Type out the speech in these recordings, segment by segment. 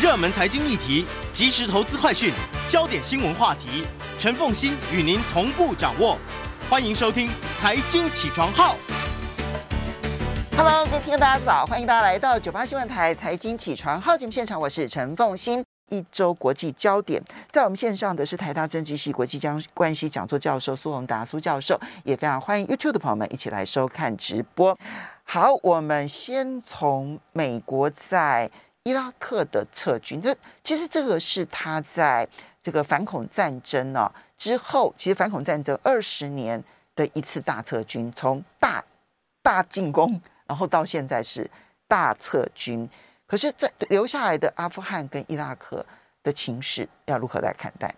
热门财经议题、即时投资快讯、焦点新闻话题，陈凤欣与您同步掌握。欢迎收听《财经起床号》。Hello，各位听众大家早，欢迎大家来到九八新闻台《财经起床号》节目现场，我是陈凤欣。一周国际焦点，在我们线上的是台大政治系国际将关系讲座教授苏宏达苏教授，也非常欢迎 YouTube 的朋友们一起来收看直播。好，我们先从美国在。伊拉克的撤军，这其实这个是他在这个反恐战争呢、啊、之后，其实反恐战争二十年的一次大撤军，从大大进攻，然后到现在是大撤军。可是，在留下来的阿富汗跟伊拉克的情势，要如何来看待？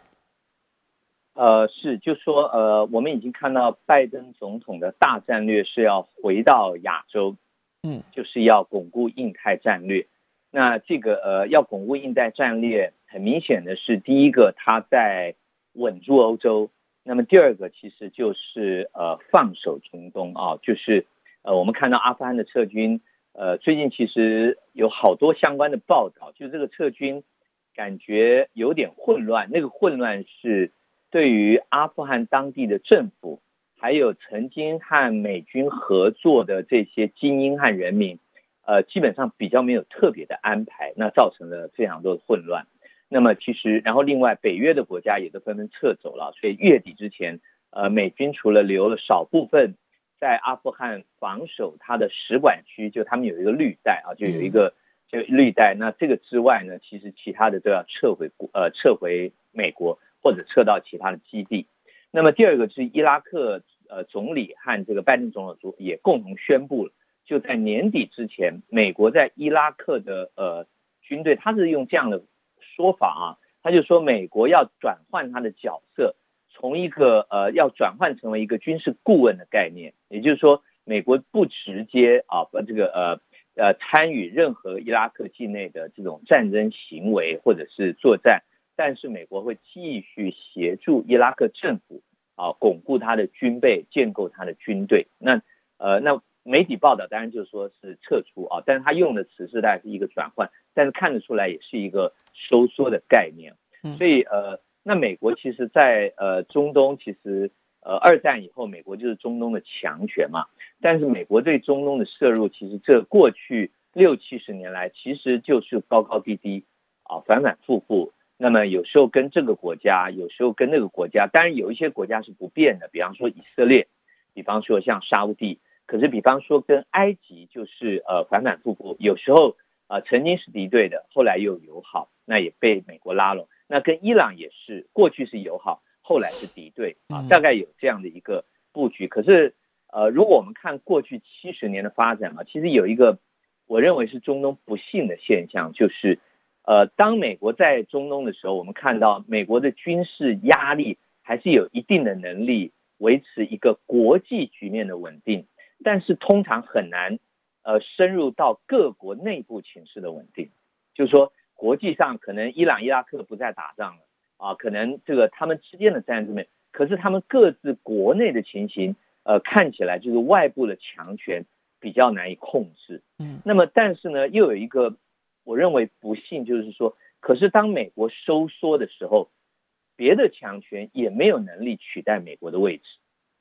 呃，是，就说呃，我们已经看到拜登总统的大战略是要回到亚洲，嗯，就是要巩固印太战略。那这个呃，要巩固印太战略，很明显的是，第一个他在稳住欧洲，那么第二个其实就是呃放手中东啊，就是呃我们看到阿富汗的撤军，呃最近其实有好多相关的报道，就这个撤军感觉有点混乱，那个混乱是对于阿富汗当地的政府，还有曾经和美军合作的这些精英和人民。呃，基本上比较没有特别的安排，那造成了非常多的混乱。那么其实，然后另外北约的国家也都纷纷撤走了，所以月底之前，呃，美军除了留了少部分在阿富汗防守它的使馆区，就他们有一个绿带啊，就有一个就绿带。那这个之外呢，其实其他的都要撤回国，呃，撤回美国或者撤到其他的基地。那么第二个是伊拉克呃总理和这个拜登总统也共同宣布了。就在年底之前，美国在伊拉克的呃军队，他是用这样的说法啊，他就说美国要转换他的角色，从一个呃要转换成为一个军事顾问的概念，也就是说，美国不直接啊把这个呃呃参与任何伊拉克境内的这种战争行为或者是作战，但是美国会继续协助伊拉克政府啊巩固他的军备，建构他的军队。那呃那。媒体报道当然就是说是撤出啊，但是他用的词是大概是一个转换，但是看得出来也是一个收缩的概念。所以呃，那美国其实在呃中东其实呃二战以后，美国就是中东的强权嘛。但是美国对中东的摄入，其实这过去六七十年来其实就是高高低低啊，反反复复。那么有时候跟这个国家，有时候跟那个国家，当然有一些国家是不变的，比方说以色列，比方说像沙乌地。可是，比方说跟埃及就是呃反反复复，有时候呃曾经是敌对的，后来又友好，那也被美国拉拢。那跟伊朗也是，过去是友好，后来是敌对啊，大概有这样的一个布局。可是呃，如果我们看过去七十年的发展啊，其实有一个我认为是中东不幸的现象，就是呃，当美国在中东的时候，我们看到美国的军事压力还是有一定的能力维持一个国际局面的稳定。但是通常很难，呃，深入到各国内部情势的稳定。就是说，国际上可能伊朗、伊拉克不再打仗了啊，可能这个他们之间的战争，可是他们各自国内的情形，呃，看起来就是外部的强权比较难以控制。嗯，那么但是呢，又有一个我认为不幸，就是说，可是当美国收缩的时候，别的强权也没有能力取代美国的位置，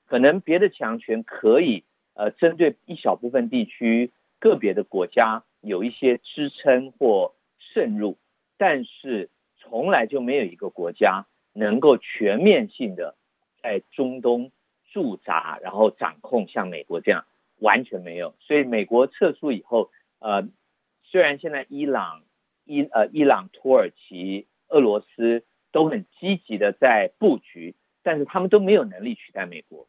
可能别的强权可以。呃，针对一小部分地区、个别的国家有一些支撑或渗入，但是从来就没有一个国家能够全面性的在中东驻扎，然后掌控像美国这样，完全没有。所以美国撤出以后，呃，虽然现在伊朗、伊呃伊朗、土耳其、俄罗斯都很积极的在布局，但是他们都没有能力取代美国。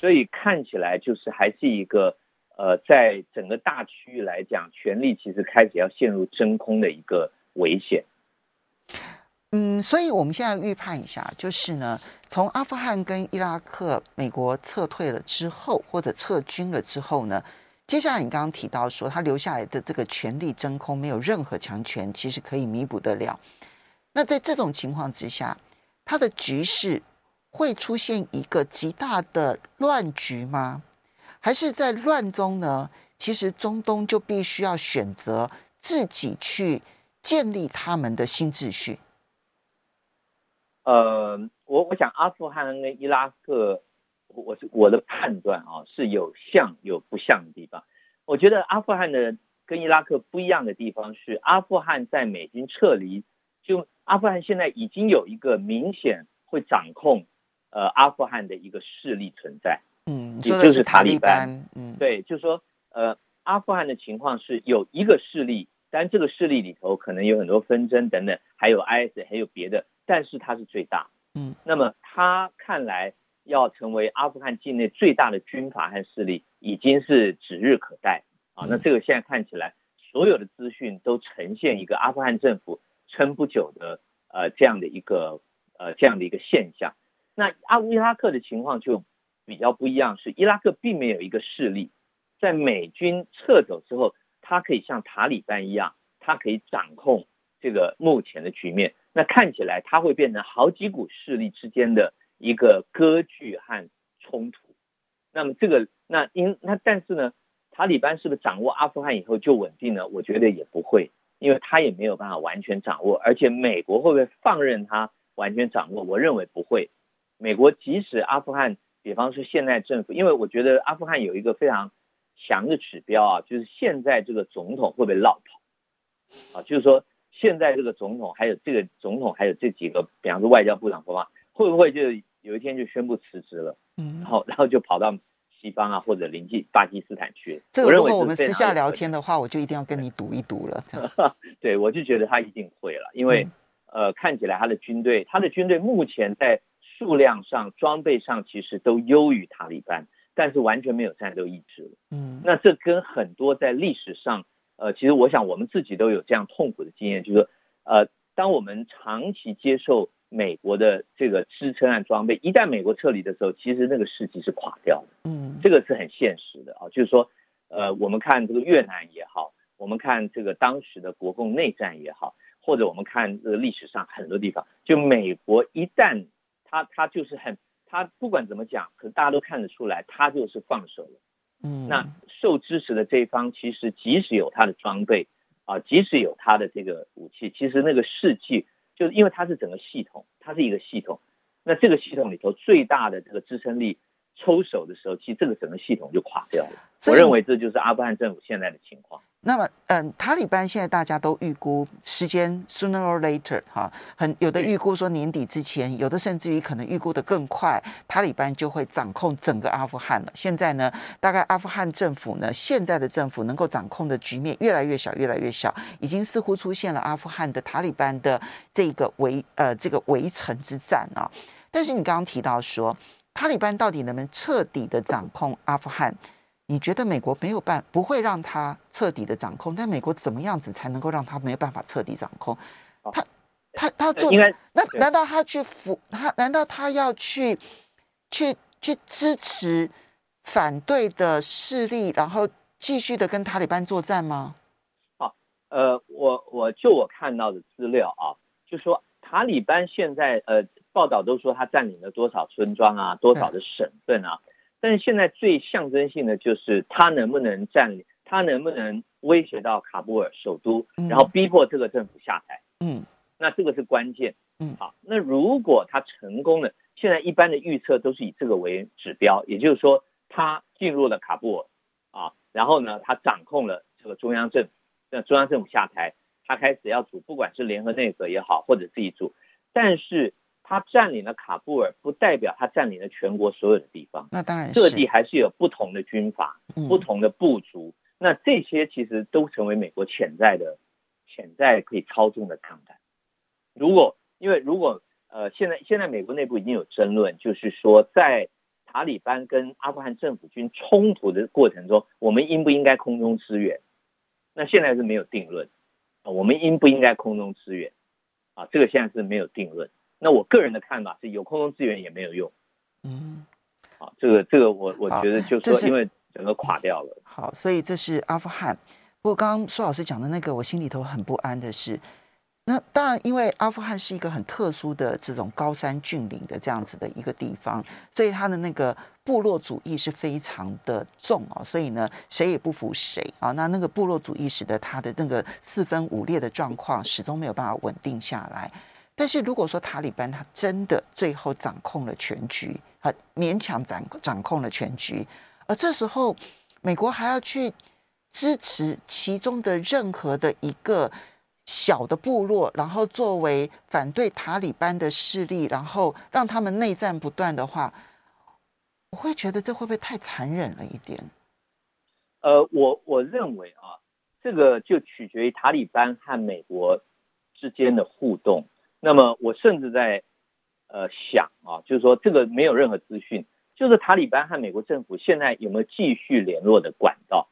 所以看起来就是还是一个，呃，在整个大区域来讲，权力其实开始要陷入真空的一个危险。嗯，所以我们现在预判一下，就是呢，从阿富汗跟伊拉克美国撤退了之后，或者撤军了之后呢，接下来你刚刚提到说，他留下来的这个权力真空，没有任何强权其实可以弥补得了。那在这种情况之下，他的局势。会出现一个极大的乱局吗？还是在乱中呢？其实中东就必须要选择自己去建立他们的新秩序？呃，我我想阿富汗跟伊拉克，我是我的判断啊，是有像有不像的地方。我觉得阿富汗的跟伊拉克不一样的地方是，阿富汗在美军撤离，就阿富汗现在已经有一个明显会掌控呃阿富汗的一个势力存在，嗯，也就是塔利班，嗯，对，就是说呃阿富汗的情况是有一个势力，但这个势力里头可能有很多纷争等等，还有 IS 还有别的。但是它是最大，嗯，那么他看来要成为阿富汗境内最大的军阀和势力，已经是指日可待啊。那这个现在看起来，所有的资讯都呈现一个阿富汗政府撑不久的呃这样的一个呃这样的一个现象。那阿乌伊拉克的情况就比较不一样，是伊拉克并没有一个势力，在美军撤走之后，它可以像塔利班一样，它可以掌控这个目前的局面。那看起来，它会变成好几股势力之间的一个割据和冲突。那么这个，那因那但是呢，塔利班是不是掌握阿富汗以后就稳定呢？我觉得也不会，因为他也没有办法完全掌握。而且美国会不会放任他完全掌握？我认为不会。美国即使阿富汗，比方说现在政府，因为我觉得阿富汗有一个非常强的指标啊，就是现在这个总统会不会落跑啊？就是说。现在这个总统，还有这个总统，还有这几个，比方说外交部长，会不会就有一天就宣布辞职了？嗯，然后然后就跑到西方啊，或者临近巴基斯坦去？这个如果我们私下聊天的话，我就一定要跟你赌一赌了。对，我就觉得他一定会了，因为、嗯、呃，看起来他的军队，他的军队目前在数量上、装备上其实都优于塔利班，但是完全没有战斗意志了。嗯，那这跟很多在历史上。呃，其实我想我们自己都有这样痛苦的经验，就是说，呃，当我们长期接受美国的这个支撑和装备，一旦美国撤离的时候，其实那个世纪是垮掉的。嗯，这个是很现实的啊，就是说，呃，我们看这个越南也好，我们看这个当时的国共内战也好，或者我们看这个历史上很多地方，就美国一旦他他就是很他不管怎么讲，可是大家都看得出来，他就是放手了。嗯，那受支持的这一方，其实即使有他的装备啊，即使有他的这个武器，其实那个士气，就是因为它是整个系统，它是一个系统。那这个系统里头最大的这个支撑力抽手的时候，其实这个整个系统就垮掉了。我认为这就是阿富汗政府现在的情况。那么，嗯，塔利班现在大家都预估时间 sooner or later 哈，很有的预估说年底之前，有的甚至于可能预估的更快，塔利班就会掌控整个阿富汗了。现在呢，大概阿富汗政府呢，现在的政府能够掌控的局面越来越小，越来越小，已经似乎出现了阿富汗的塔利班的这个围呃这个围城之战啊。但是你刚刚提到说，塔利班到底能不能彻底的掌控阿富汗？你觉得美国没有办不会让他彻底的掌控，但美国怎么样子才能够让他没有办法彻底掌控？他他他做那难道他去服他？难道他要去去去支持反对的势力，然后继续的跟塔利班作战吗？好，呃，我我就我看到的资料啊，就说塔利班现在呃报道都说他占领了多少村庄啊，多少的省份啊。但是现在最象征性的就是他能不能占领，他能不能威胁到卡布尔首都，然后逼迫这个政府下台。嗯，那这个是关键。嗯，好，那如果他成功了，现在一般的预测都是以这个为指标，也就是说他进入了卡布尔啊，然后呢，他掌控了这个中央政府，那中央政府下台，他开始要组，不管是联合内阁也好，或者自己组，但是。他占领了卡布尔，不代表他占领了全国所有的地方。那当然，各地还是有不同的军阀、嗯、不同的部族。那这些其实都成为美国潜在的、潜在可以操纵的钢弹。如果因为如果呃，现在现在美国内部已经有争论，就是说在塔利班跟阿富汗政府军冲突的过程中，我们应不应该空中支援？那现在是没有定论。我们应不应该空中支援？啊，这个现在是没有定论。那我个人的看法是有空中资源也没有用，嗯，好，这个这个我我觉得就是说，因为整个垮掉了。好，好，所以这是阿富汗。不过刚刚苏老师讲的那个，我心里头很不安的是，那当然，因为阿富汗是一个很特殊的这种高山峻岭的这样子的一个地方，所以他的那个部落主义是非常的重哦，所以呢，谁也不服谁啊。那那个部落主义使得他的那个四分五裂的状况始终没有办法稳定下来。但是如果说塔利班他真的最后掌控了全局，啊，勉强掌掌控了全局，而这时候美国还要去支持其中的任何的一个。小的部落，然后作为反对塔利班的势力，然后让他们内战不断的话，我会觉得这会不会太残忍了一点？呃，我我认为啊，这个就取决于塔利班和美国之间的互动。那么我甚至在呃想啊，就是说这个没有任何资讯，就是塔利班和美国政府现在有没有继续联络的管道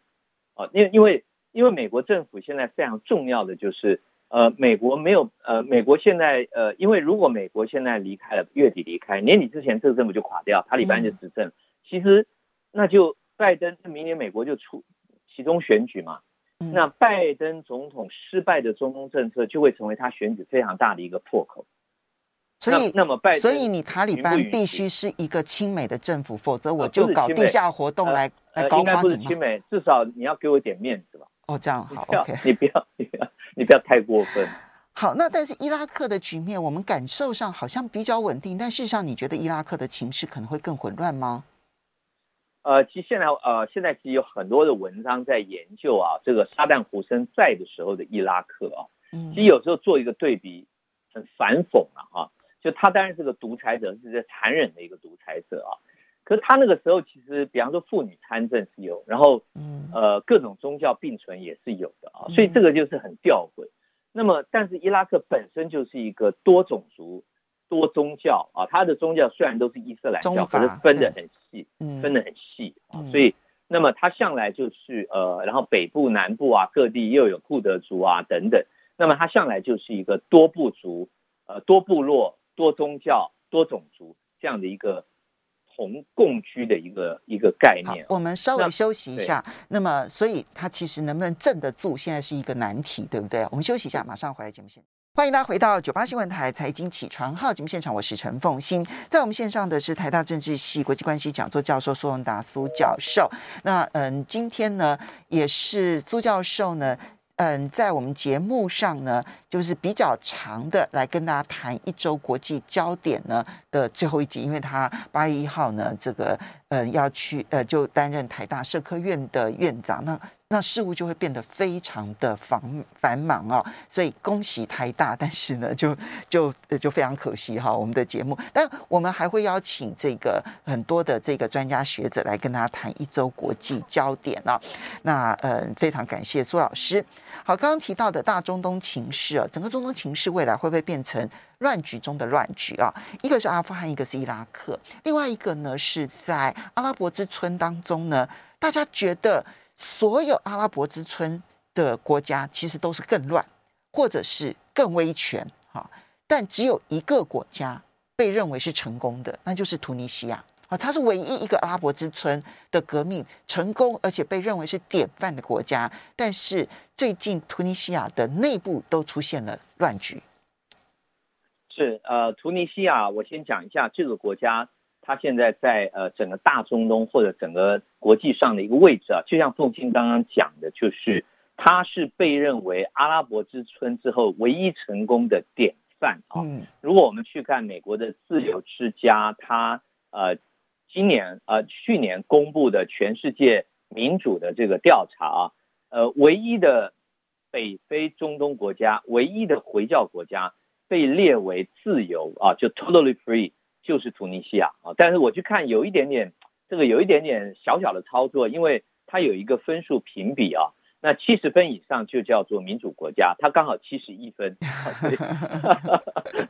啊？因为因为因为美国政府现在非常重要的就是。呃，美国没有，呃，美国现在，呃，因为如果美国现在离开了，月底离开，年底之前这个政府就垮掉，塔利班就执政，其实那就拜登明年美国就出其中选举嘛，那拜登总统失败的中东政策就会成为他选举非常大的一个破口。所以，那么拜登，所以你塔利班必须是一个亲美的政府，否则我就搞地下活动来来搞垮你。应该不是亲美，至少你要给我点面子吧。哦，这样好，OK，你不要，你不要。你不要太过分。好，那但是伊拉克的局面，我们感受上好像比较稳定，但事实上，你觉得伊拉克的情势可能会更混乱吗？呃，其实现在呃，现在其实有很多的文章在研究啊，这个沙旦胡森在的时候的伊拉克啊，嗯，其实有时候做一个对比，很反讽啊，啊，就他当然是个独裁者，是个残忍的一个独裁者啊。可是他那个时候，其实比方说妇女参政是有，然后，呃，各种宗教并存也是有的啊，所以这个就是很吊诡。那么，但是伊拉克本身就是一个多种族、多宗教啊，它的宗教虽然都是伊斯兰教，可是分得很细，分得很细啊，所以，那么它向来就是呃，然后北部、南部啊，各地又有库德族啊等等，那么它向来就是一个多部族、呃，多部落、多宗教、多种族这样的一个。同共居的一个一个概念。我们稍微休息一下。那，那么，所以它其实能不能镇得住，现在是一个难题，对不对？我们休息一下，马上回来节目现场。欢迎大家回到九八新闻台财经起床号节目现场，我是陈凤欣。在我们线上的是台大政治系国际关系讲座教授苏宏达苏教授。那嗯，今天呢，也是苏教授呢。嗯，在我们节目上呢，就是比较长的来跟大家谈一周国际焦点呢的最后一集，因为他八月一号呢，这个呃要去呃就担任台大社科院的院长，那。那事务就会变得非常的繁繁忙哦，所以恭喜台大，但是呢，就就就非常可惜哈，我们的节目，但我们还会邀请这个很多的这个专家学者来跟大家谈一周国际焦点哦。那呃，非常感谢苏老师。好，刚刚提到的大中东情势啊，整个中东情势未来会不会变成乱局中的乱局啊？一个是阿富汗，一个是伊拉克，另外一个呢是在阿拉伯之春当中呢，大家觉得。所有阿拉伯之春的国家其实都是更乱，或者是更威权，哈，但只有一个国家被认为是成功的，那就是突尼西亚啊，它是唯一一个阿拉伯之春的革命成功，而且被认为是典范的国家。但是最近突尼西亚的内部都出现了乱局。是呃，突尼西亚，我先讲一下这个国家。它现在在呃整个大中东或者整个国际上的一个位置啊，就像凤馨刚刚讲的，就是它是被认为阿拉伯之春之后唯一成功的典范啊。嗯如果我们去看美国的自由之家，它呃今年呃去年公布的全世界民主的这个调查啊，呃唯一的北非中东国家，唯一的回教国家被列为自由啊，就 totally free。就是突尼西亚啊，但是我去看有一点点，这个有一点点小小的操作，因为它有一个分数评比啊，那七十分以上就叫做民主国家，它刚好七十一分，所以，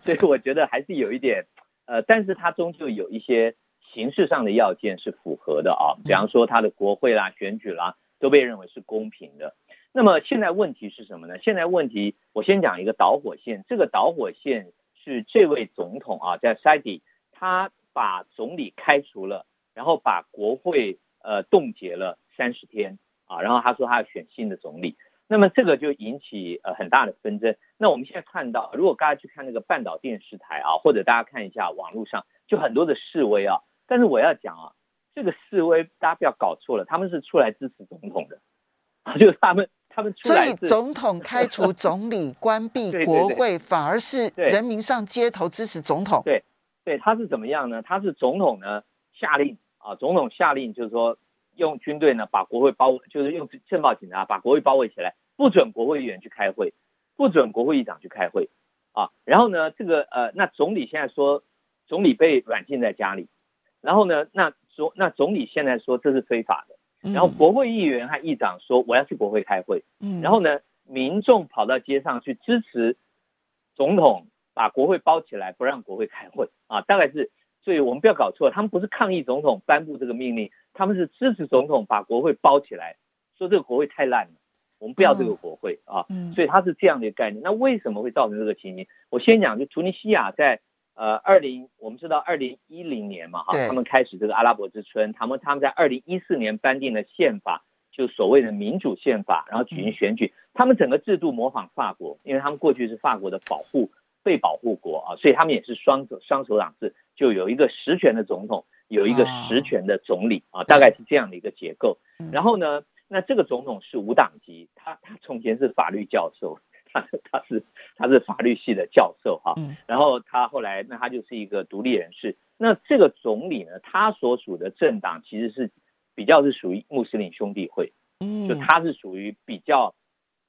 所以我觉得还是有一点，呃，但是它终究有一些形式上的要件是符合的啊，比方说它的国会啦、选举啦都被认为是公平的。那么现在问题是什么呢？现在问题我先讲一个导火线，这个导火线是这位总统啊，在塞迪。他把总理开除了，然后把国会呃冻结了三十天啊，然后他说他要选新的总理。那么这个就引起呃很大的纷争。那我们现在看到，如果大家去看那个半岛电视台啊，或者大家看一下网络上，就很多的示威啊。但是我要讲啊，这个示威大家不要搞错了，他们是出来支持总统的，就是他们他们出来。所以总统开除总理、关闭 国会，反而是人民上街头支持总统。对对，他是怎么样呢？他是总统呢下令啊，总统下令就是说用军队呢把国会包围，就是用政报警察把国会包围起来，不准国会议员去开会，不准国会议长去开会啊。然后呢，这个呃，那总理现在说总理被软禁在家里。然后呢，那总那总理现在说这是非法的，然后国会议员和议长说我要去国会开会，嗯，然后呢，民众跑到街上去支持总统把国会包起来，不让国会开会啊，大概是，所以我们不要搞错，他们不是抗议总统颁布这个命令，他们是支持总统把国会包起来，说这个国会太烂了，我们不要这个国会啊，嗯所以他是这样的一个概念。那为什么会造成这个情形？我先讲，就突尼西亚在。呃，二零我们知道二零一零年嘛，哈，他们开始这个阿拉伯之春，他们他们在二零一四年颁定了宪法，就所谓的民主宪法，然后举行选举，他们整个制度模仿法国，因为他们过去是法国的保护被保护国啊，所以他们也是双手双手掌制，就有一个实权的总统，有一个实权的总理啊，大概是这样的一个结构。然后呢，那这个总统是无党籍，他他从前是法律教授。他他是他是法律系的教授哈，然后他后来那他就是一个独立人士。那这个总理呢，他所属的政党其实是比较是属于穆斯林兄弟会，就他是属于比较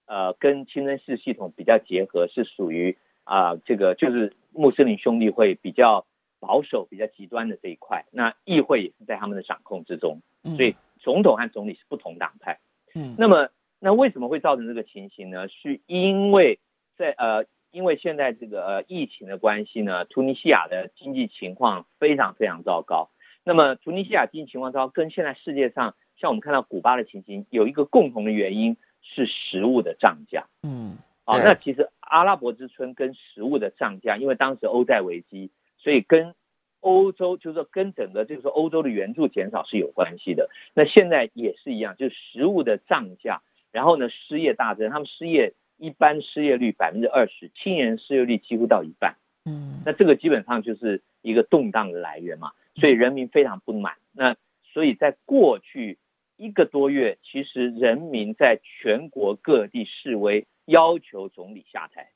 呃跟清真寺系统比较结合，是属于啊这个就是穆斯林兄弟会比较保守、比较极端的这一块。那议会也是在他们的掌控之中，所以总统和总理是不同党派。嗯，那么。那为什么会造成这个情形呢？是因为在呃，因为现在这个呃疫情的关系呢，突尼西亚的经济情况非常非常糟糕。那么突尼西亚经济情况糟糕，跟现在世界上像我们看到古巴的情形有一个共同的原因是食物的涨价。嗯，啊，那其实阿拉伯之春跟食物的涨价，因为当时欧债危机，所以跟欧洲就是说跟整个就是说欧洲的援助减少是有关系的。那现在也是一样，就是食物的涨价。然后呢，失业大增，他们失业一般失业率百分之二十，青年失业率几乎到一半。嗯，那这个基本上就是一个动荡的来源嘛，所以人民非常不满。那所以在过去一个多月，其实人民在全国各地示威，要求总理下台。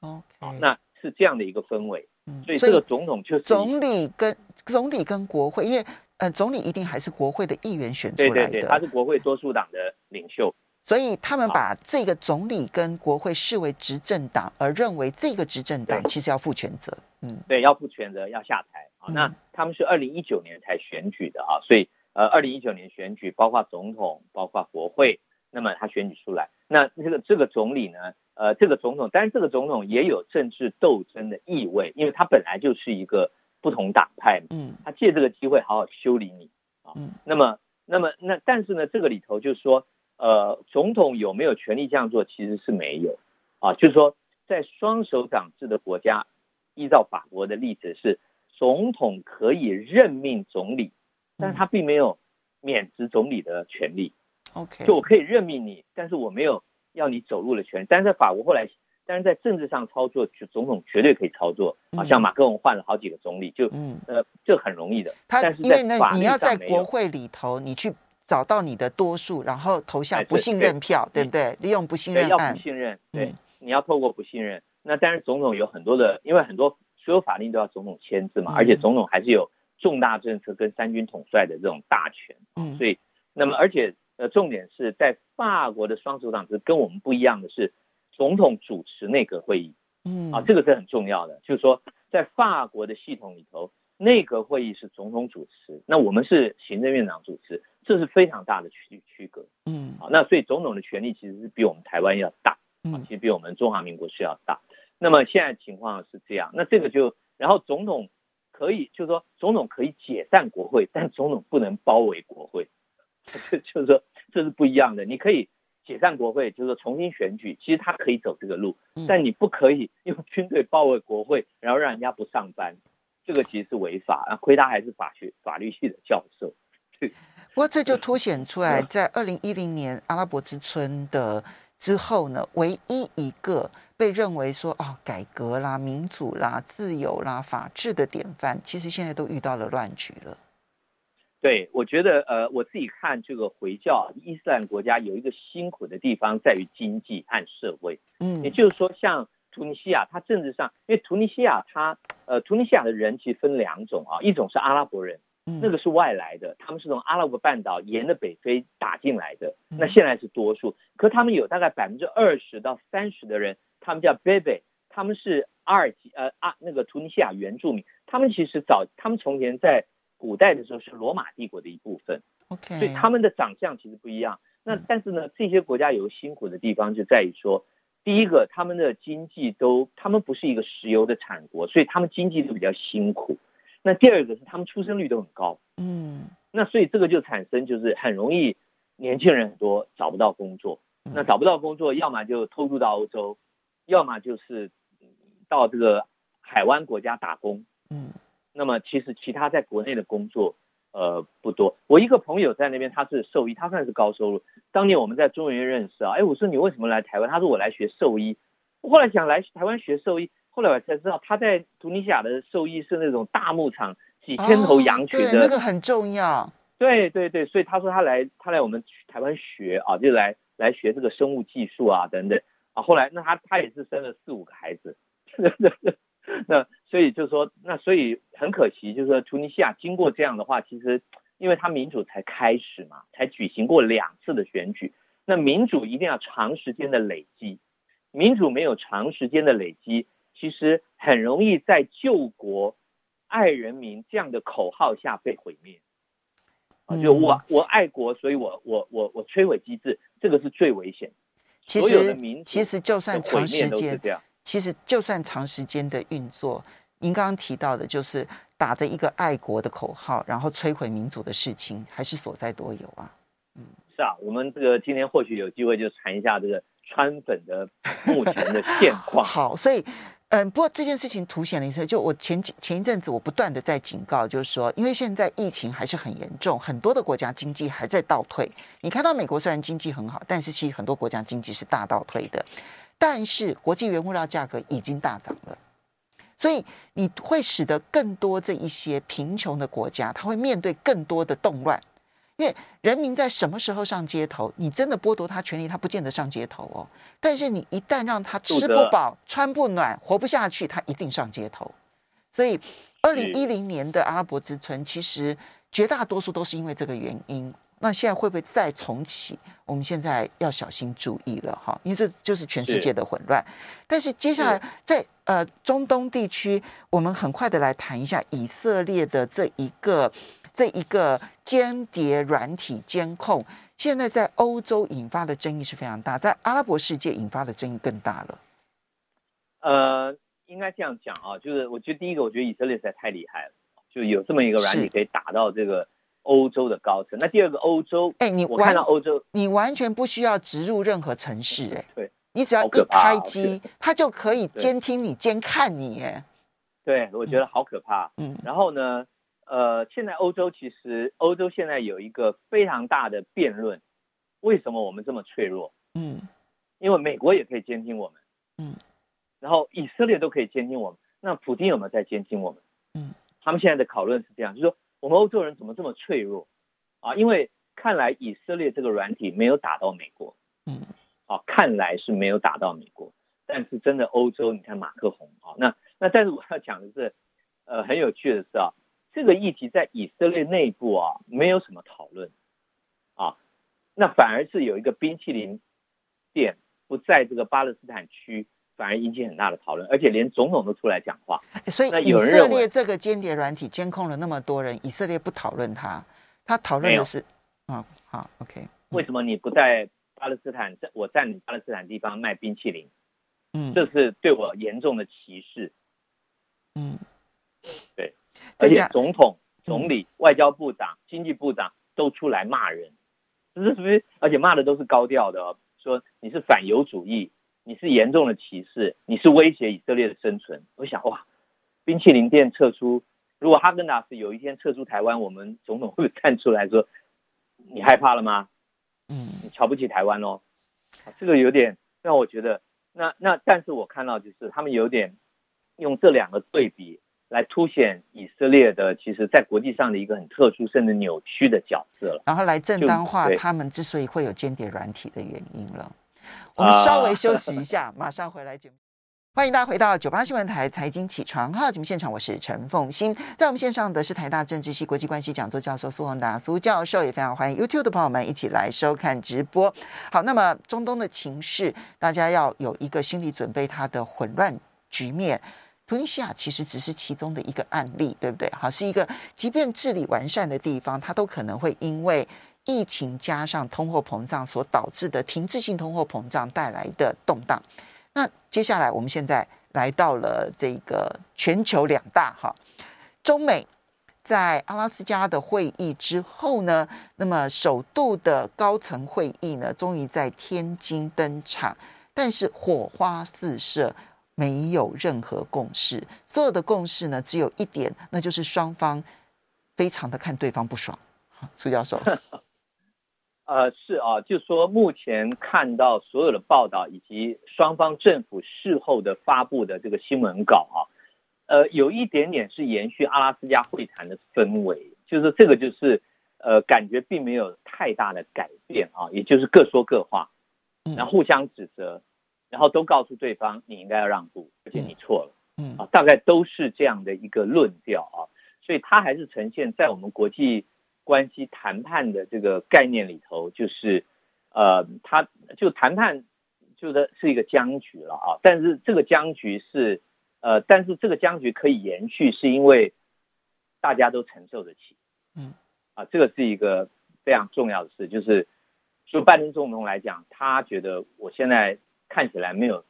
哦.那是这样的一个氛围。嗯，所以这个总统就是总理跟总理跟国会，因为呃，总理一定还是国会的议员选出来的，对对对，他是国会多数党的领袖。所以他们把这个总理跟国会视为执政党，而认为这个执政党其实要负全责。嗯，对，要负全责，要下台啊。那他们是二零一九年才选举的啊，所以呃，二零一九年选举包括总统，包括国会，那么他选举出来，那这个这个总理呢，呃，这个总统，但是这个总统也有政治斗争的意味，因为他本来就是一个不同党派嘛，嗯，他借这个机会好好修理你啊。嗯，那么，那么，那但是呢，这个里头就是说。呃，总统有没有权利这样做？其实是没有，啊，就是说，在双手掌制的国家，依照法国的例子是，总统可以任命总理，但是他并没有免职总理的权利。OK，就我可以任命你，但是我没有要你走路的权利。但是在法国后来，但是在政治上操作，就总统绝对可以操作。啊，像马克龙换了好几个总理，就嗯呃，这很容易的。他但是在法你要在国会里头，你去。找到你的多数，然后投下不信任票，对，对，对不对？利用不信任案，要不信任，对，嗯、你要透过不信任。那当然，总统有很多的，因为很多所有法令都要总统签字嘛，嗯、而且总统还是有重大政策跟三军统帅的这种大权。嗯，所以，那么而且呃，重点是在法国的双手党制跟我们不一样的是，总统主持内阁会议。嗯，啊，这个是很重要的，就是说在法国的系统里头，内阁会议是总统主持，那我们是行政院长主持。这是非常大的区区隔，嗯，好，那所以总统的权力其实是比我们台湾要大，啊，其实比我们中华民国是要大。那么现在情况是这样，那这个就，然后总统可以，就是说总统可以解散国会，但总统不能包围国会，就就是说这是不一样的。你可以解散国会，就是说重新选举，其实他可以走这个路，但你不可以用军队包围国会，然后让人家不上班，这个其实是违法。啊，亏他还是法学法律系的教授。不过这就凸显出来，在二零一零年阿拉伯之春的之后呢，唯一一个被认为说哦，改革啦、民主啦、自由啦、法治的典范，其实现在都遇到了乱局了。对，我觉得呃，我自己看这个回教伊斯兰国家有一个辛苦的地方在于经济和社会。嗯，也就是说，像突尼西亚，它政治上，因为突尼西亚它呃，突尼西亚的人其实分两种啊，一种是阿拉伯人。那个是外来的，他们是从阿拉伯半岛沿着北非打进来的。那现在是多数，可他们有大概百分之二十到三十的人，他们叫贝贝，他们是阿尔及呃啊那个突尼西亚原住民。他们其实早，他们从前在古代的时候是罗马帝国的一部分。OK，所以他们的长相其实不一样。那但是呢，这些国家有辛苦的地方就在于说，第一个，他们的经济都，他们不是一个石油的产国，所以他们经济都比较辛苦。那第二个是他们出生率都很高，嗯，那所以这个就产生就是很容易年轻人很多找不到工作，那找不到工作，要么就偷渡到欧洲，要么就是到这个海湾国家打工，嗯，那么其实其他在国内的工作呃不多。我一个朋友在那边，他是兽医，他算是高收入。当年我们在中研院认识啊，哎，我说你为什么来台湾？他说我来学兽医。我后来想来台湾学兽医。后来我才知道，他在突尼西亚的兽医是那种大牧场，几千头羊群的，那个很重要。对对对，所以他说他来，他来我们台湾学啊，就来来学这个生物技术啊等等啊。后来那他他也是生了四五个孩子，那所以就说，那所以很可惜，就是说突尼西亚经过这样的话，其实因为它民主才开始嘛，才举行过两次的选举，那民主一定要长时间的累积，民主没有长时间的累积。其实很容易在救国、爱人民这样的口号下被毁灭。啊，就我我爱国，所以我我我我摧毁机制，这个是最危险。其实其实就算长时间，其实就算长时间的运作，您刚刚提到的，就是打着一个爱国的口号，然后摧毁民主的事情，还是所在多有啊。嗯，是啊，我们这个今天或许有机会就谈一下这个川粉的目前的现况。好，所以。嗯，不过这件事情凸显了一次，就我前几前一阵子，我不断的在警告，就是说，因为现在疫情还是很严重，很多的国家经济还在倒退。你看到美国虽然经济很好，但是其实很多国家经济是大倒退的。但是国际原物料价格已经大涨了，所以你会使得更多这一些贫穷的国家，他会面对更多的动乱。因为人民在什么时候上街头？你真的剥夺他权利，他不见得上街头哦。但是你一旦让他吃不饱、穿不暖、活不下去，他一定上街头。所以，二零一零年的阿拉伯之春，其实绝大多数都是因为这个原因。那现在会不会再重启？我们现在要小心注意了哈，因为这就是全世界的混乱。但是接下来在呃中东地区，我们很快的来谈一下以色列的这一个。这一个间谍软体监控，现在在欧洲引发的争议是非常大，在阿拉伯世界引发的争议更大了。呃，应该这样讲啊，就是我觉得第一个，我觉得以色列实在太厉害了，就有这么一个软体可以打到这个欧洲的高层。那第二个，欧洲，哎，你我看到欧洲，你完全不需要植入任何城市，哎，对，你只要一开机，它就可以监听你、监看你，哎，对，我觉得好可怕。嗯，然后呢？呃，现在欧洲其实，欧洲现在有一个非常大的辩论，为什么我们这么脆弱？嗯，因为美国也可以监听我们，嗯，然后以色列都可以监听我们，那普京有没有在监听我们？嗯，他们现在的讨论是这样，就是说我们欧洲人怎么这么脆弱啊？因为看来以色列这个软体没有打到美国，嗯，啊，看来是没有打到美国，但是真的欧洲，你看马克宏啊，那那但是我要讲的是，呃，很有趣的是啊。这个议题在以色列内部啊，没有什么讨论，啊，那反而是有一个冰淇淋店不在这个巴勒斯坦区，反而引起很大的讨论，而且连总统都出来讲话。所以以色列这个间谍软体监控了那么多人，以色列不讨论它，他讨论的是，啊、哦，好，OK，为什么你不在巴勒斯坦，在我占领巴勒斯坦地方卖冰淇淋？嗯，这是对我严重的歧视。嗯，对。而且总统、总理、外交部长、经济部长都出来骂人，这是不是？而且骂的都是高调的，说你是反犹主义，你是严重的歧视，你是威胁以色列的生存。我想哇，冰淇淋店撤出，如果哈根达斯有一天撤出台湾，我们总统会不会站出来说，你害怕了吗？嗯，你瞧不起台湾哦？这个有点让我觉得，那那但是我看到就是他们有点用这两个对比来凸显以色列的其实在国际上的一个很特殊甚至扭曲的角色了，然后来正当化他们之所以会有间谍软体的原因了。我们稍微休息一下，马上回来节目。欢迎大家回到九八新闻台财经起床号节目现场，我是陈凤欣，在我们线上的是台大政治系国际关系讲座教授苏宏达苏教授，也非常欢迎 YouTube 的朋友们一起来收看直播。好，那么中东的情势，大家要有一个心理准备，它的混乱局面。突尼西亚其实只是其中的一个案例，对不对？好，是一个即便治理完善的地方，它都可能会因为疫情加上通货膨胀所导致的停滞性通货膨胀带来的动荡。那接下来，我们现在来到了这个全球两大哈，中美在阿拉斯加的会议之后呢，那么首度的高层会议呢，终于在天津登场，但是火花四射，没有任何共识，所有的共识呢，只有一点，那就是双方非常的看对方不爽。苏教授。呃，是啊，就说目前看到所有的报道以及双方政府事后的发布的这个新闻稿啊，呃，有一点点是延续阿拉斯加会谈的氛围，就是这个就是呃，感觉并没有太大的改变啊，也就是各说各话，然后互相指责，然后都告诉对方你应该要让步，而且你错了，嗯啊，大概都是这样的一个论调啊，所以它还是呈现在我们国际。关系谈判的这个概念里头，就是，呃，他就谈判，就是是一个僵局了啊。但是这个僵局是，呃，但是这个僵局可以延续，是因为大家都承受得起。嗯，啊，这个是一个非常重要的事，就是就拜登总统来讲，他觉得我现在看起来没有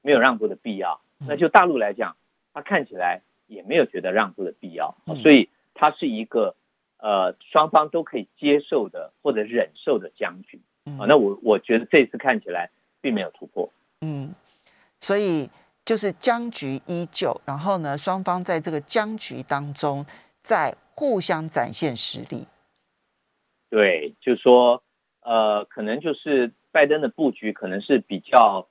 没有让步的必要。那就大陆来讲，他看起来也没有觉得让步的必要。所以他是一个。呃，双方都可以接受的或者忍受的僵局。啊，那我我觉得这次看起来并没有突破，嗯，所以就是僵局依旧，然后呢，双方在这个僵局当中在互相展现实力，对，就是说呃，可能就是拜登的布局可能是比较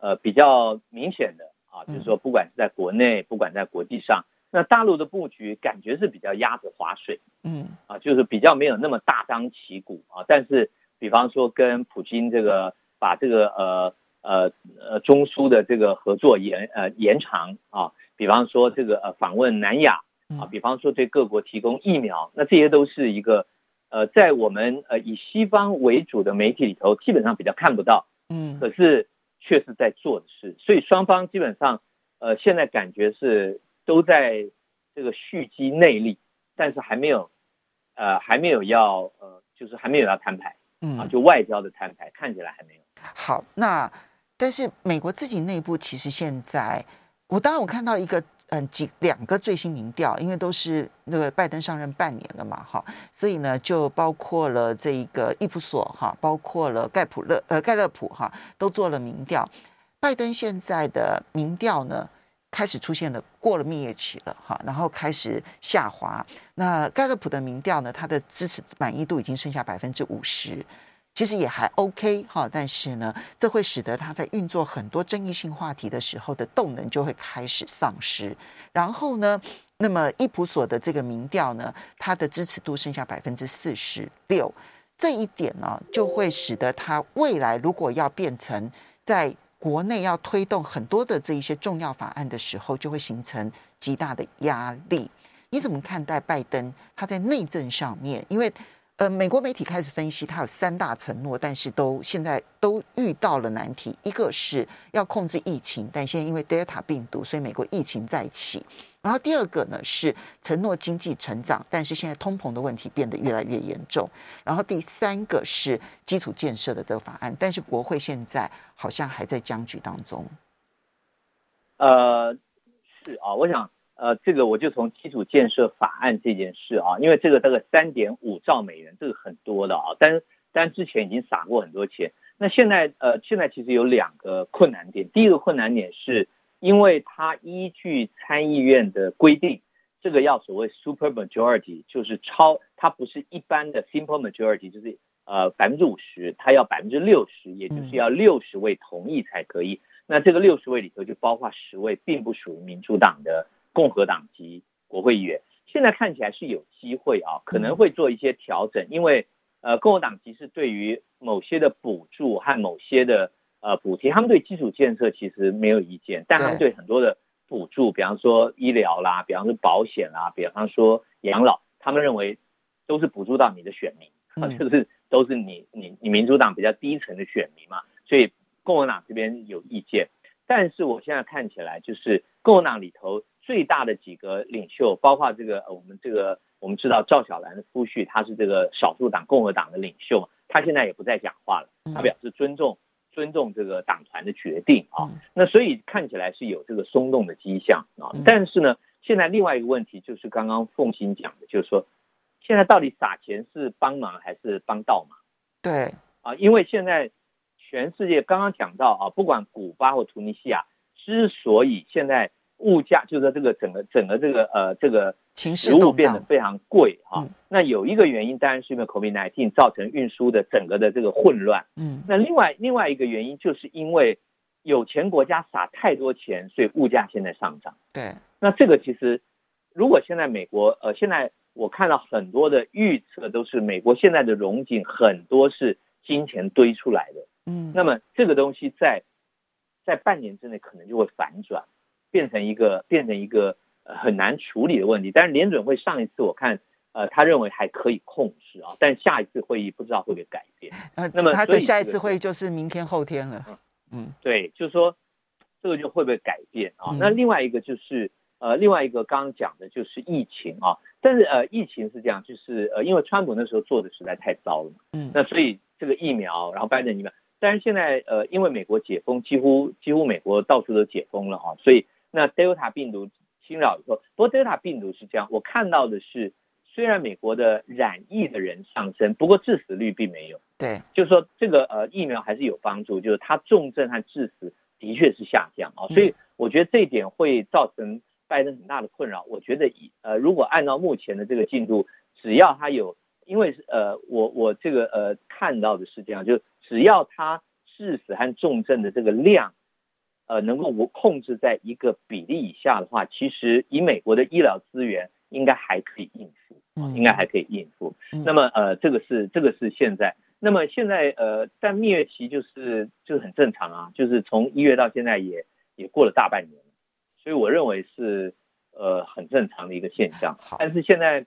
呃比较明显的啊，就是说不管是在国内，不管在国际上。那大陆的布局感觉是比较鸭子划水，嗯，啊，就是比较没有那么大张旗鼓啊。但是，比方说跟普京这个把这个呃呃呃中苏的这个合作延呃延长啊，比方说这个呃访问南亚啊，比方说对各国提供疫苗，那这些都是一个呃在我们呃以西方为主的媒体里头基本上比较看不到，嗯，可是确实在做的事。所以双方基本上呃现在感觉是。都在这个蓄积内力，但是还没有，呃，还没有要，呃，就是还没有要摊牌，嗯啊，就外交的摊牌看起来还没有。好，那但是美国自己内部其实现在，我当然我看到一个，嗯，几两个最新民调，因为都是那个拜登上任半年了嘛，哈，所以呢，就包括了这一个易普所哈，包括了盖普勒呃盖勒普哈，都做了民调，拜登现在的民调呢，开始出现了过了蜜月期了哈，然后开始下滑。那盖勒普的民调呢，它的支持满意度已经剩下百分之五十，其实也还 OK 哈。但是呢，这会使得他在运作很多争议性话题的时候的动能就会开始丧失。然后呢，那么伊普索的这个民调呢，它的支持度剩下百分之四十六，这一点呢，就会使得他未来如果要变成在国内要推动很多的这一些重要法案的时候，就会形成极大的压力。你怎么看待拜登他在内政上面？因为呃，美国媒体开始分析，他有三大承诺，但是都现在都遇到了难题。一个是要控制疫情，但现在因为 Delta 病毒，所以美国疫情再起。然后第二个呢是承诺经济成长，但是现在通膨的问题变得越来越严重。然后第三个是基础建设的这个法案，但是国会现在好像还在僵局当中。呃，是啊，我想呃，这个我就从基础建设法案这件事啊，因为这个大概三点五兆美元，这个很多的啊，但但之前已经撒过很多钱。那现在呃，现在其实有两个困难点，第一个困难点是。因为它依据参议院的规定，这个要所谓 super majority，就是超，它不是一般的 simple majority，就是呃百分之五十，它要百分之六十，也就是要六十位同意才可以。嗯、那这个六十位里头就包括十位并不属于民主党的共和党籍国会议员。现在看起来是有机会啊，可能会做一些调整，因为呃共和党其实对于某些的补助和某些的呃补贴，他们对基础建设其实没有意见，但他们对很多的补助，比方说医疗啦，比方说保险啦，比方说养老，他们认为。都是补助到你的选民，就是都是你你你民主党比较低层的选民嘛，所以共和党这边有意见。但是我现在看起来，就是共和党里头最大的几个领袖，包括这个我们这个我们知道赵小兰的夫婿，他是这个少数党共和党的领袖，他现在也不再讲话了，他表示尊重尊重这个党团的决定啊。那所以看起来是有这个松动的迹象啊。但是呢，现在另外一个问题就是刚刚凤欣讲的，就是说。现在到底撒钱是帮忙还是帮倒忙？对啊，因为现在全世界刚刚讲到啊，不管古巴或突尼西亚，之所以现在物价就是这个整个整个这个呃这个食物变得非常贵啊，嗯、那有一个原因当然是因为 COVID-19 造成运输的整个的这个混乱。嗯，那另外另外一个原因就是因为有钱国家撒太多钱，所以物价现在上涨。对，那这个其实如果现在美国呃现在。我看到很多的预测都是美国现在的融景很多是金钱堆出来的，嗯，那么这个东西在在半年之内可能就会反转，变成一个变成一个很难处理的问题。但是联准会上一次我看，呃，他认为还可以控制啊，但下一次会议不知道会不会改变。呃，那么他的下一次会议就是明天后天了。嗯，对，就是说这个就会不会改变啊？那另外一个就是呃，另外一个刚刚讲的就是疫情啊。但是呃，疫情是这样，就是呃，因为川普那时候做的实在太糟了嘛，嗯，那所以这个疫苗，然后拜登疫苗，但是现在呃，因为美国解封，几乎几乎美国到处都解封了啊，所以那 Delta 病毒侵扰以后，不过 Delta 病毒是这样，我看到的是，虽然美国的染疫的人上升，不过致死率并没有，对，就是说这个呃疫苗还是有帮助，就是它重症和致死的确是下降啊，所以我觉得这一点会造成。拜登很大的困扰，我觉得以呃，如果按照目前的这个进度，只要他有，因为呃，我我这个呃看到的是这样，就只要他致死和重症的这个量，呃，能够我控制在一个比例以下的话，其实以美国的医疗资源，应该还可以应付，应该还可以应付。那么呃，这个是这个是现在，那么现在呃，但蜜月期就是就是很正常啊，就是从一月到现在也也过了大半年。所以我认为是呃很正常的一个现象，但是现在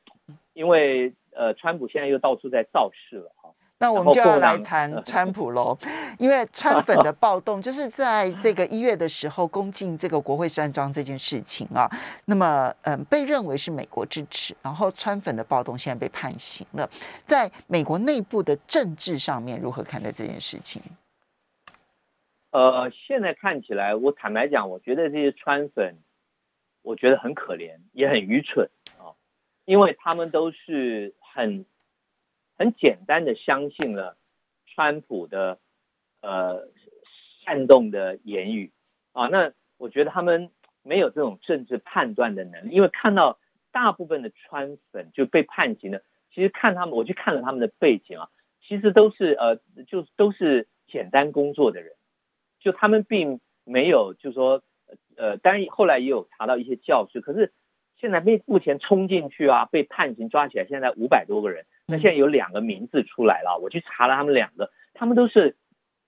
因为呃川普现在又到处在造势了哈，那我们就要来谈川普喽，因为川粉的暴动就是在这个一月的时候攻进这个国会山庄这件事情啊，那么嗯被认为是美国支持，然后川粉的暴动现在被判刑了，在美国内部的政治上面如何看待这件事情？呃，现在看起来，我坦白讲，我觉得这些川粉，我觉得很可怜，也很愚蠢啊，因为他们都是很很简单的相信了川普的呃煽动的言语啊，那我觉得他们没有这种政治判断的能力，因为看到大部分的川粉就被判刑了，其实看他们，我去看了他们的背景啊，其实都是呃，就都是简单工作的人。就他们并没有，就说，呃，当然后来也有查到一些教训，可是现在被目前冲进去啊，被判刑抓起来，现在五百多个人。那现在有两个名字出来了，我去查了他们两个，他们都是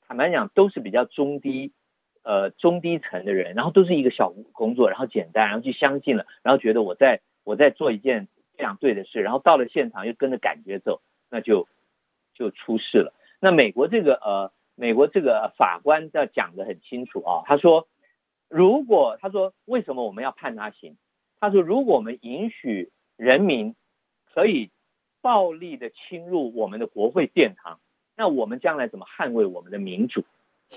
坦白讲都是比较中低，呃，中低层的人，然后都是一个小工作，然后简单，然后就相信了，然后觉得我在我在做一件非常对的事，然后到了现场又跟着感觉走，那就就出事了。那美国这个呃。美国这个法官要讲得很清楚啊，他说，如果他说为什么我们要判他刑？他说，如果我们允许人民可以暴力的侵入我们的国会殿堂，那我们将来怎么捍卫我们的民主？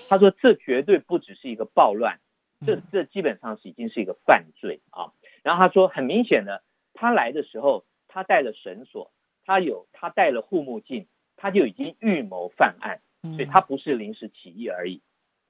他说，这绝对不只是一个暴乱，这这基本上是已经是一个犯罪啊。然后他说，很明显的，他来的时候他带了绳索，他有他带了护目镜，他就已经预谋犯案。所以他不是临时起意而已，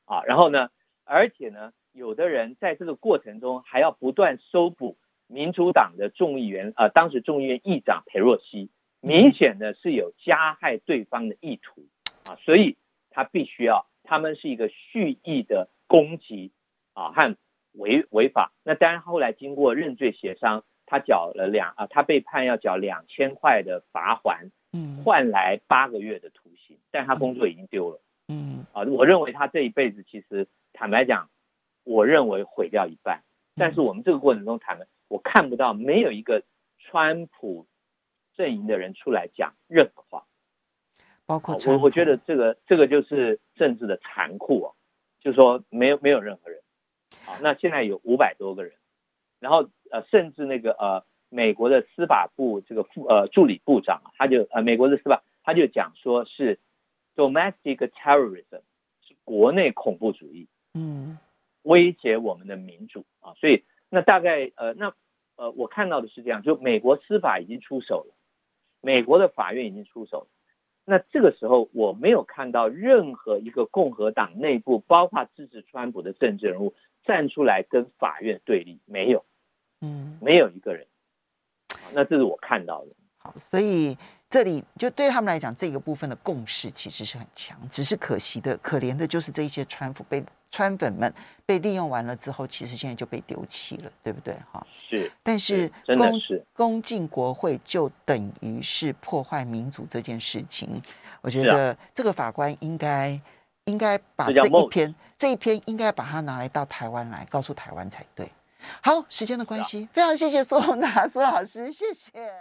啊，然后呢，而且呢，有的人在这个过程中还要不断搜捕民主党的众议员，呃，当时众议院议长裴洛西，明显的是有加害对方的意图啊，所以他必须要，他们是一个蓄意的攻击啊和违违法。那当然后来经过认罪协商，他缴了两啊，他被判要缴两千块的罚锾，嗯，换来八个月的徒刑，但他工作已经丢了，嗯啊，我认为他这一辈子其实坦白讲，我认为毁掉一半。但是我们这个过程中谈的，我看不到没有一个川普阵营的人出来讲任何话，包括我我觉得这个这个就是政治的残酷哦，就是说没有没有任何人，啊，那现在有五百多个人，然后呃甚至那个呃美国的司法部这个副呃助理部长他就呃美国的司法他就讲说是 domestic terrorism 是国内恐怖主义，嗯。威胁我们的民主。啊，所以那大概呃，那呃，我看到的是这样，就美国司法已经出手了，美国的法院已经出手了。那这个时候，我没有看到任何一个共和党内部，包括支持川普的政治人物站出来跟法院对立，没有，嗯，没有一个人。那这是我看到的。好，所以这里就对他们来讲，这个部分的共识其实是很强，只是可惜的、可怜的就是这一些川普被。川粉们被利用完了之后，其实现在就被丢弃了，对不对？哈，是。但是攻攻进国会就等于是破坏民主这件事情，我觉得这个法官应该应该把这一篇这一篇应该把它拿来到台湾来告诉台湾才对。好，时间的关系，非常谢谢苏宏达苏老师，谢谢。